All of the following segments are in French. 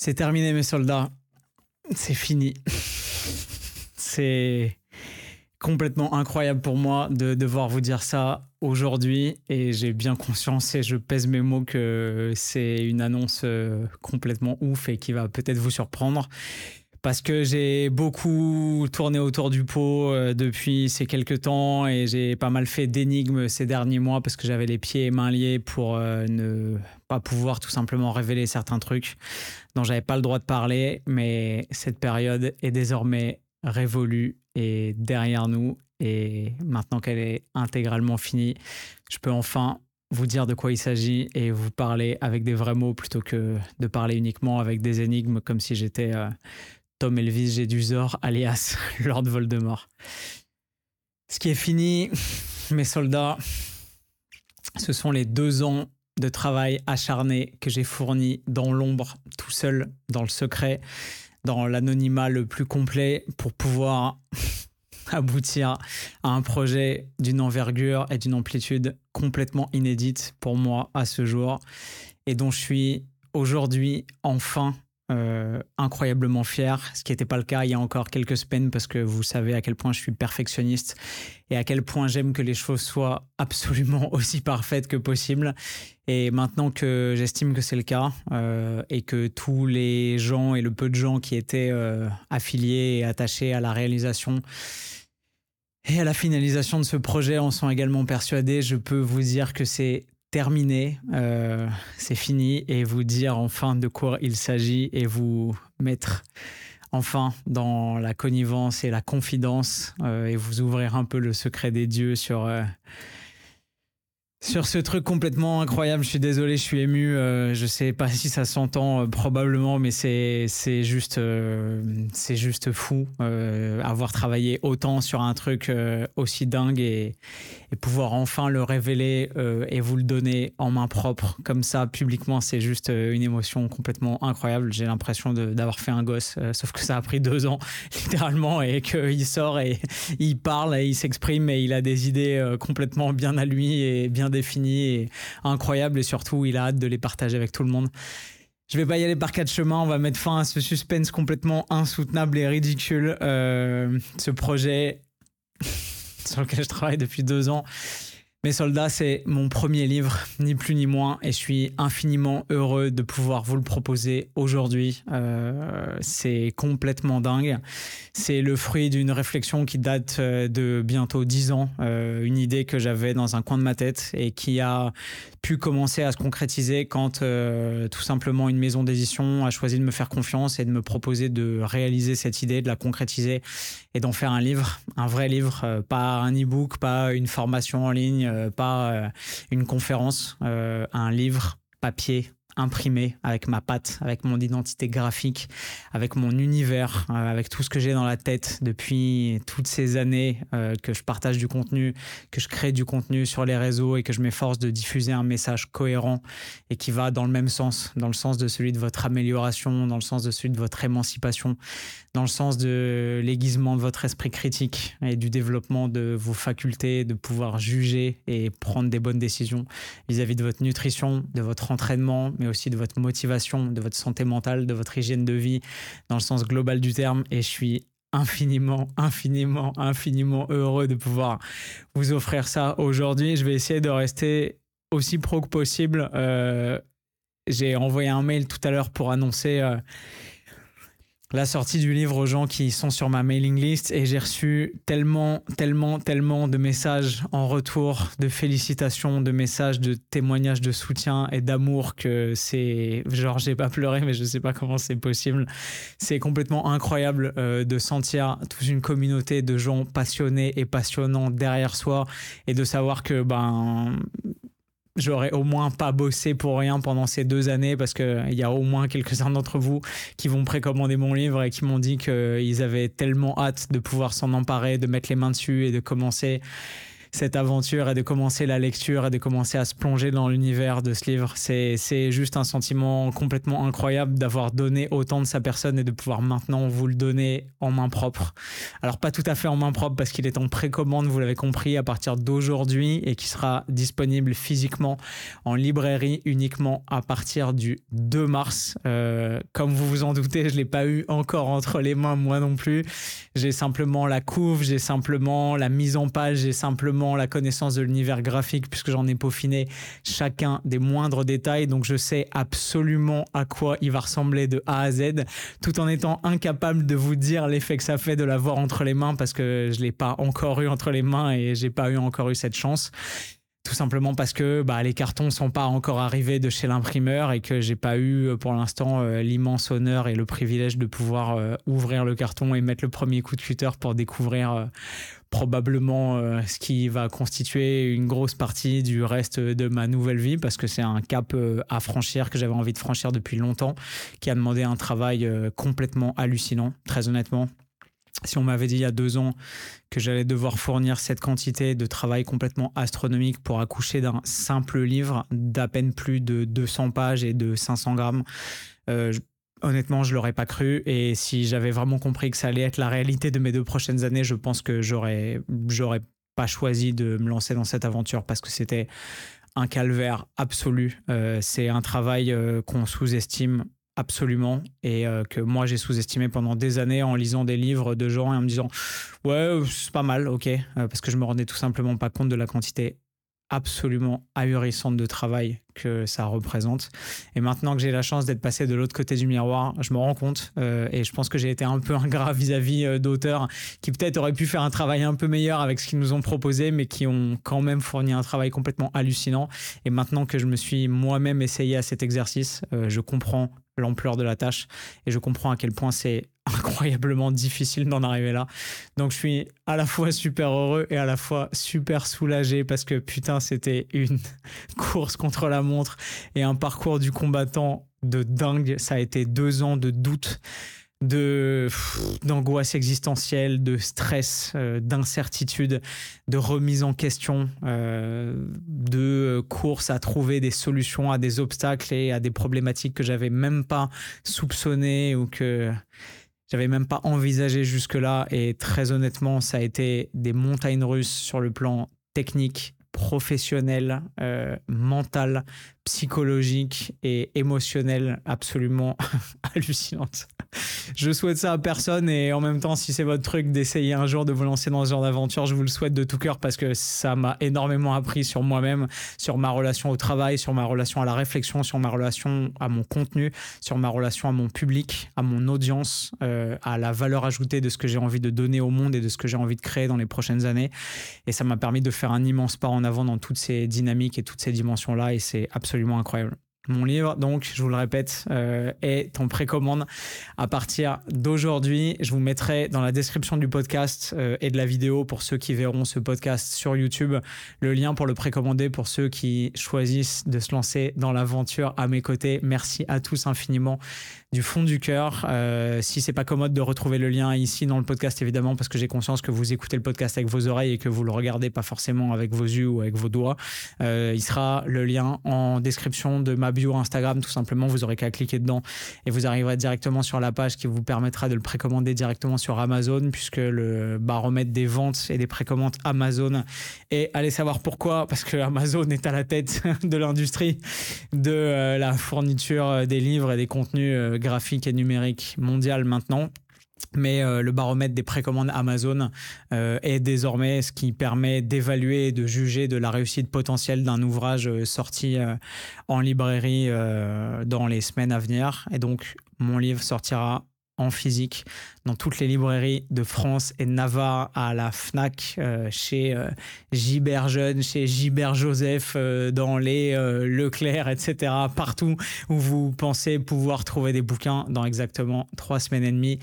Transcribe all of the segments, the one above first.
C'est terminé mes soldats. C'est fini. C'est complètement incroyable pour moi de devoir vous dire ça aujourd'hui et j'ai bien conscience et je pèse mes mots que c'est une annonce euh, complètement ouf et qui va peut-être vous surprendre parce que j'ai beaucoup tourné autour du pot euh, depuis ces quelques temps et j'ai pas mal fait d'énigmes ces derniers mois parce que j'avais les pieds et mains liés pour euh, ne pas pouvoir tout simplement révéler certains trucs dont j'avais pas le droit de parler. Mais cette période est désormais révolue et derrière nous. Et maintenant qu'elle est intégralement finie, je peux enfin vous dire de quoi il s'agit et vous parler avec des vrais mots plutôt que de parler uniquement avec des énigmes comme si j'étais euh, Tom Elvis Jedusor, alias Lord Voldemort. Ce qui est fini, mes soldats, ce sont les deux ans de travail acharné que j'ai fourni dans l'ombre, tout seul, dans le secret, dans l'anonymat le plus complet pour pouvoir aboutir à un projet d'une envergure et d'une amplitude complètement inédite pour moi à ce jour et dont je suis aujourd'hui enfin euh, incroyablement fier, ce qui n'était pas le cas il y a encore quelques semaines parce que vous savez à quel point je suis perfectionniste et à quel point j'aime que les choses soient absolument aussi parfaites que possible. Et maintenant que j'estime que c'est le cas euh, et que tous les gens et le peu de gens qui étaient euh, affiliés et attachés à la réalisation et à la finalisation de ce projet en sont également persuadés, je peux vous dire que c'est terminé, euh, c'est fini, et vous dire enfin de quoi il s'agit et vous mettre enfin dans la connivence et la confidence euh, et vous ouvrir un peu le secret des dieux sur euh, sur ce truc complètement incroyable, je suis désolé, je suis ému. Euh, je sais pas si ça s'entend euh, probablement, mais c'est c'est juste euh, c'est juste fou euh, avoir travaillé autant sur un truc aussi dingue et, et pouvoir enfin le révéler et vous le donner en main propre comme ça publiquement. C'est juste une émotion complètement incroyable. J'ai l'impression d'avoir fait un gosse, sauf que ça a pris deux ans littéralement et qu'il sort et il parle et il s'exprime et il a des idées complètement bien à lui et bien défini et incroyable et surtout il a hâte de les partager avec tout le monde. Je vais pas y aller par quatre chemins, on va mettre fin à ce suspense complètement insoutenable et ridicule. Euh, ce projet sur lequel je travaille depuis deux ans mes soldats, c'est mon premier livre, ni plus ni moins, et je suis infiniment heureux de pouvoir vous le proposer aujourd'hui. Euh, c'est complètement dingue. C'est le fruit d'une réflexion qui date euh, de bientôt dix ans, euh, une idée que j'avais dans un coin de ma tête et qui a pu commencer à se concrétiser quand tout simplement une maison d'édition a choisi de me faire confiance et de me proposer de réaliser cette idée, de la concrétiser et d'en faire un livre, un vrai livre, pas un e-book, pas une formation en ligne pas euh, une conférence, euh, un livre papier imprimé avec ma patte, avec mon identité graphique, avec mon univers, euh, avec tout ce que j'ai dans la tête depuis toutes ces années euh, que je partage du contenu, que je crée du contenu sur les réseaux et que je m'efforce de diffuser un message cohérent et qui va dans le même sens, dans le sens de celui de votre amélioration, dans le sens de celui de votre émancipation, dans le sens de l'aiguisement de votre esprit critique et du développement de vos facultés de pouvoir juger et prendre des bonnes décisions vis-à-vis -vis de votre nutrition, de votre entraînement, mais aussi de votre motivation, de votre santé mentale, de votre hygiène de vie, dans le sens global du terme. Et je suis infiniment, infiniment, infiniment heureux de pouvoir vous offrir ça aujourd'hui. Je vais essayer de rester aussi pro que possible. Euh, J'ai envoyé un mail tout à l'heure pour annoncer euh, la sortie du livre aux gens qui sont sur ma mailing list et j'ai reçu tellement, tellement, tellement de messages en retour, de félicitations, de messages, de témoignages de soutien et d'amour que c'est, genre, j'ai pas pleuré, mais je sais pas comment c'est possible. C'est complètement incroyable euh, de sentir toute une communauté de gens passionnés et passionnants derrière soi et de savoir que, ben, j'aurais au moins pas bossé pour rien pendant ces deux années parce que il y a au moins quelques-uns d'entre vous qui vont précommander mon livre et qui m'ont dit qu'ils avaient tellement hâte de pouvoir s'en emparer, de mettre les mains dessus et de commencer cette aventure et de commencer la lecture et de commencer à se plonger dans l'univers de ce livre. C'est juste un sentiment complètement incroyable d'avoir donné autant de sa personne et de pouvoir maintenant vous le donner en main propre. Alors pas tout à fait en main propre parce qu'il est en précommande, vous l'avez compris, à partir d'aujourd'hui et qui sera disponible physiquement en librairie uniquement à partir du 2 mars. Euh, comme vous vous en doutez, je l'ai pas eu encore entre les mains moi non plus. J'ai simplement la couve, j'ai simplement la mise en page, j'ai simplement la connaissance de l'univers graphique puisque j'en ai peaufiné chacun des moindres détails. Donc je sais absolument à quoi il va ressembler de A à Z, tout en étant incapable de vous dire l'effet que ça fait de l'avoir entre les mains parce que je l'ai pas encore eu entre les mains et j'ai pas eu encore eu cette chance tout simplement parce que bah, les cartons sont pas encore arrivés de chez l'imprimeur et que j'ai pas eu euh, pour l'instant euh, l'immense honneur et le privilège de pouvoir euh, ouvrir le carton et mettre le premier coup de cutter pour découvrir probablement ce qui va constituer une grosse partie du reste de ma nouvelle vie parce que c'est un cap à franchir que j'avais envie de franchir depuis longtemps qui a demandé un travail complètement hallucinant très honnêtement si on m'avait dit il y a deux ans que j'allais devoir fournir cette quantité de travail complètement astronomique pour accoucher d'un simple livre d'à peine plus de 200 pages et de 500 grammes, euh, honnêtement, je l'aurais pas cru. Et si j'avais vraiment compris que ça allait être la réalité de mes deux prochaines années, je pense que j'aurais, j'aurais pas choisi de me lancer dans cette aventure parce que c'était un calvaire absolu. Euh, c'est un travail euh, qu'on sous-estime absolument et euh, que moi j'ai sous-estimé pendant des années en lisant des livres de gens et en me disant ouais c'est pas mal ok euh, parce que je me rendais tout simplement pas compte de la quantité absolument ahurissante de travail que ça représente. Et maintenant que j'ai la chance d'être passé de l'autre côté du miroir, je me rends compte euh, et je pense que j'ai été un peu ingrat vis-à-vis euh, d'auteurs qui peut-être auraient pu faire un travail un peu meilleur avec ce qu'ils nous ont proposé, mais qui ont quand même fourni un travail complètement hallucinant. Et maintenant que je me suis moi-même essayé à cet exercice, euh, je comprends l'ampleur de la tâche et je comprends à quel point c'est incroyablement difficile d'en arriver là. Donc je suis à la fois super heureux et à la fois super soulagé parce que putain c'était une course contre la montre et un parcours du combattant de dingue. Ça a été deux ans de doute de d'angoisse existentielle, de stress, euh, d'incertitude, de remise en question, euh, de course à trouver des solutions à des obstacles et à des problématiques que j'avais même pas soupçonnées ou que j'avais même pas envisagé jusque-là. Et très honnêtement, ça a été des montagnes russes sur le plan technique, professionnel, euh, mental, psychologique et émotionnel absolument hallucinante. Je souhaite ça à personne et en même temps, si c'est votre truc d'essayer un jour de vous lancer dans ce genre d'aventure, je vous le souhaite de tout cœur parce que ça m'a énormément appris sur moi-même, sur ma relation au travail, sur ma relation à la réflexion, sur ma relation à mon contenu, sur ma relation à mon public, à mon audience, euh, à la valeur ajoutée de ce que j'ai envie de donner au monde et de ce que j'ai envie de créer dans les prochaines années. Et ça m'a permis de faire un immense pas en avant dans toutes ces dynamiques et toutes ces dimensions-là et c'est absolument incroyable. Mon livre, donc, je vous le répète, euh, est en précommande à partir d'aujourd'hui. Je vous mettrai dans la description du podcast euh, et de la vidéo pour ceux qui verront ce podcast sur YouTube le lien pour le précommander pour ceux qui choisissent de se lancer dans l'aventure à mes côtés. Merci à tous infiniment du fond du cœur. Euh, si c'est pas commode de retrouver le lien ici dans le podcast, évidemment, parce que j'ai conscience que vous écoutez le podcast avec vos oreilles et que vous le regardez pas forcément avec vos yeux ou avec vos doigts, euh, il sera le lien en description de ma bio Instagram. Tout simplement, vous aurez qu'à cliquer dedans et vous arriverez directement sur la page qui vous permettra de le précommander directement sur Amazon, puisque le baromètre des ventes et des précommandes Amazon. Et allez savoir pourquoi, parce que Amazon est à la tête de l'industrie de euh, la fourniture des livres et des contenus graphique et numérique mondial maintenant. Mais euh, le baromètre des précommandes Amazon euh, est désormais ce qui permet d'évaluer et de juger de la réussite potentielle d'un ouvrage euh, sorti en librairie dans les semaines à venir. Et donc, mon livre sortira en physique dans toutes les librairies de France et de Navarre, à la FNAC, euh, chez euh, Jeune, chez Gibert Joseph, euh, dans les Leclerc, etc. Partout où vous pensez pouvoir trouver des bouquins dans exactement trois semaines et demie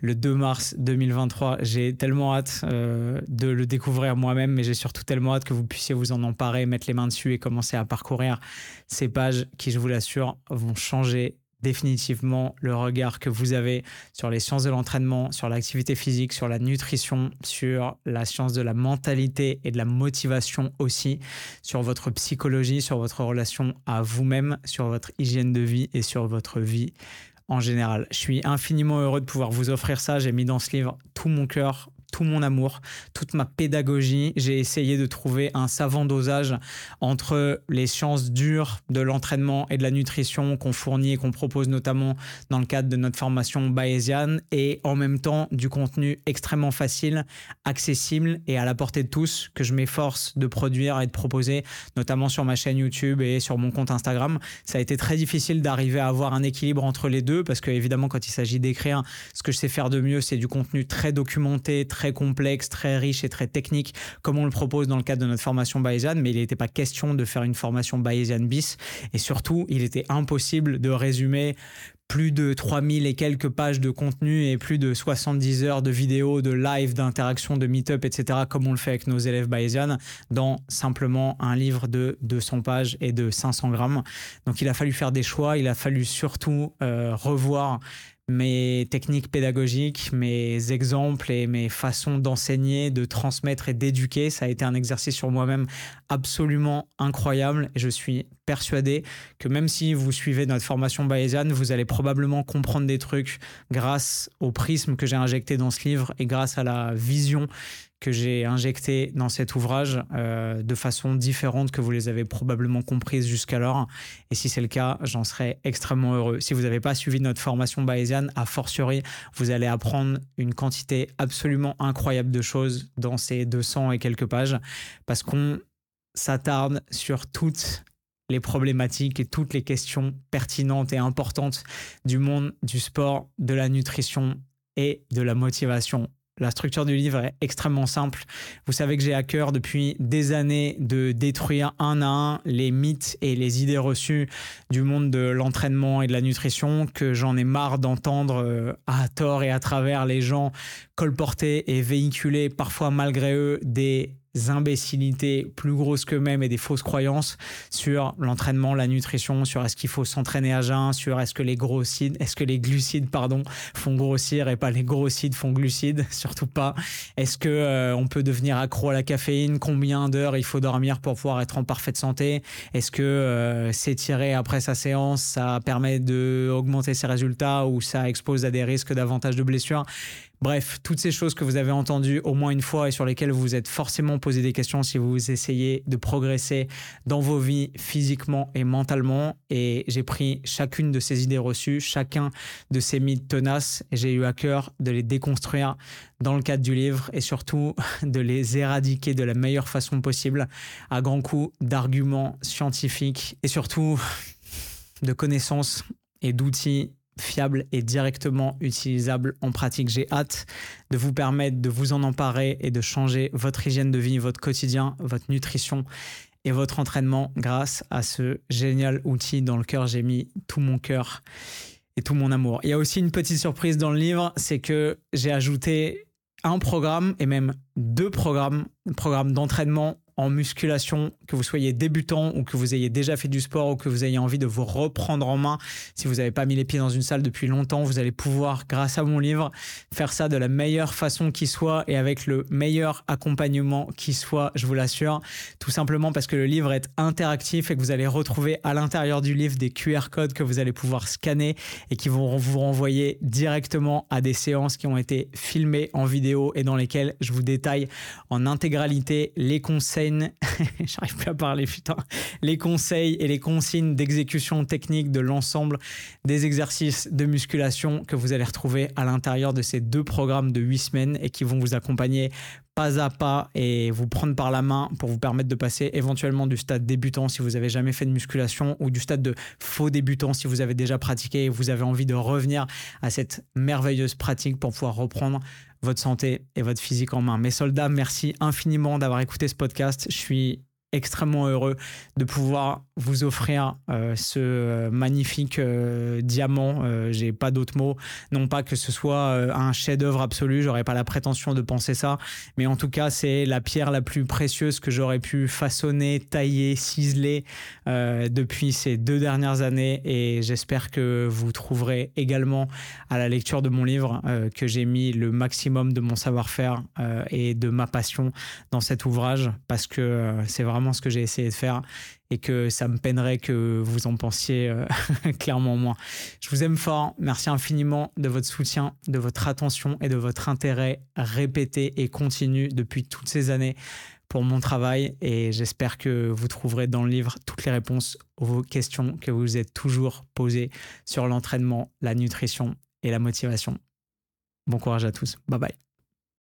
le 2 mars 2023. J'ai tellement hâte de le découvrir moi-même, mais j'ai surtout tellement hâte que vous puissiez vous en emparer, mettre les mains dessus et commencer à parcourir ces pages qui, je vous l'assure, vont changer définitivement le regard que vous avez sur les sciences de l'entraînement, sur l'activité physique, sur la nutrition, sur la science de la mentalité et de la motivation aussi, sur votre psychologie, sur votre relation à vous-même, sur votre hygiène de vie et sur votre vie en général. Je suis infiniment heureux de pouvoir vous offrir ça. J'ai mis dans ce livre tout mon cœur, tout mon amour, toute ma pédagogie. J'ai essayé de trouver un savant dosage entre les sciences dures de l'entraînement et de la nutrition qu'on fournit et qu'on propose notamment dans le cadre de notre formation bayésienne et en même temps du contenu extrêmement facile, accessible et à la portée de tous que je m'efforce de produire et de proposer notamment sur ma chaîne YouTube et sur mon compte Instagram. Ça a été très difficile d'arriver à avoir un équilibre entre les deux parce que évidemment quand il s'agit d'écrire, ce que je sais faire de mieux, c'est du contenu très documenté, très très complexe, très riche et très technique, comme on le propose dans le cadre de notre formation Bayesian, mais il n'était pas question de faire une formation Bayesian bis. Et surtout, il était impossible de résumer plus de 3000 et quelques pages de contenu et plus de 70 heures de vidéos, de live, d'interaction, de meet-up, etc., comme on le fait avec nos élèves Bayesian, dans simplement un livre de 200 pages et de 500 grammes. Donc il a fallu faire des choix, il a fallu surtout euh, revoir mes techniques pédagogiques, mes exemples et mes façons d'enseigner, de transmettre et d'éduquer. Ça a été un exercice sur moi-même absolument incroyable et je suis persuadé que même si vous suivez notre formation bayésienne, vous allez probablement comprendre des trucs grâce au prisme que j'ai injecté dans ce livre et grâce à la vision que j'ai injecté dans cet ouvrage euh, de façon différente que vous les avez probablement comprises jusqu'alors. Et si c'est le cas, j'en serais extrêmement heureux. Si vous n'avez pas suivi notre formation bayésienne, a fortiori, vous allez apprendre une quantité absolument incroyable de choses dans ces 200 et quelques pages parce qu'on s'attarde sur toutes les problématiques et toutes les questions pertinentes et importantes du monde du sport, de la nutrition et de la motivation la structure du livre est extrêmement simple. Vous savez que j'ai à cœur depuis des années de détruire un à un les mythes et les idées reçues du monde de l'entraînement et de la nutrition, que j'en ai marre d'entendre euh, à tort et à travers les gens colporter et véhiculer parfois malgré eux des imbécilités plus grosses qu'eux-mêmes et des fausses croyances sur l'entraînement, la nutrition, sur est-ce qu'il faut s'entraîner à jeun, sur est-ce que les glucides, est-ce que les glucides pardon font grossir et pas les glucides font glucides, surtout pas. Est-ce que euh, on peut devenir accro à la caféine, combien d'heures il faut dormir pour pouvoir être en parfaite santé? Est-ce que euh, s'étirer après sa séance, ça permet de augmenter ses résultats ou ça expose à des risques davantage de blessures? Bref, toutes ces choses que vous avez entendues au moins une fois et sur lesquelles vous êtes forcément posé des questions si vous essayez de progresser dans vos vies physiquement et mentalement. Et j'ai pris chacune de ces idées reçues, chacun de ces mythes tenaces, et j'ai eu à cœur de les déconstruire dans le cadre du livre et surtout de les éradiquer de la meilleure façon possible à grands coups d'arguments scientifiques et surtout de connaissances et d'outils fiable et directement utilisable en pratique. J'ai hâte de vous permettre de vous en emparer et de changer votre hygiène de vie, votre quotidien, votre nutrition et votre entraînement grâce à ce génial outil dans lequel j'ai mis tout mon cœur et tout mon amour. Il y a aussi une petite surprise dans le livre, c'est que j'ai ajouté un programme et même deux programmes, un programme d'entraînement en musculation, que vous soyez débutant ou que vous ayez déjà fait du sport ou que vous ayez envie de vous reprendre en main, si vous n'avez pas mis les pieds dans une salle depuis longtemps, vous allez pouvoir, grâce à mon livre, faire ça de la meilleure façon qui soit et avec le meilleur accompagnement qui soit, je vous l'assure. Tout simplement parce que le livre est interactif et que vous allez retrouver à l'intérieur du livre des QR codes que vous allez pouvoir scanner et qui vont vous renvoyer directement à des séances qui ont été filmées en vidéo et dans lesquelles je vous détaille en intégralité les conseils j'arrive plus à parler, putain, les conseils et les consignes d'exécution technique de l'ensemble des exercices de musculation que vous allez retrouver à l'intérieur de ces deux programmes de huit semaines et qui vont vous accompagner pas à pas et vous prendre par la main pour vous permettre de passer éventuellement du stade débutant si vous avez jamais fait de musculation ou du stade de faux débutant si vous avez déjà pratiqué et vous avez envie de revenir à cette merveilleuse pratique pour pouvoir reprendre votre santé et votre physique en main. Mes soldats, merci infiniment d'avoir écouté ce podcast. Je suis extrêmement heureux de pouvoir vous offrir euh, ce magnifique euh, diamant. Euh, j'ai pas d'autres mots. Non pas que ce soit un chef-d'œuvre absolu, j'aurais pas la prétention de penser ça, mais en tout cas, c'est la pierre la plus précieuse que j'aurais pu façonner, tailler, ciseler depuis ces deux dernières années. Et j'espère que vous trouverez également à la lecture de mon livre que j'ai mis le maximum de mon savoir-faire et de ma passion dans cet ouvrage parce que c'est ce que j'ai essayé de faire et que ça me peinerait que vous en pensiez euh, clairement moins. Je vous aime fort. Merci infiniment de votre soutien, de votre attention et de votre intérêt répété et continu depuis toutes ces années pour mon travail et j'espère que vous trouverez dans le livre toutes les réponses aux questions que vous êtes toujours posées sur l'entraînement, la nutrition et la motivation. Bon courage à tous. Bye bye.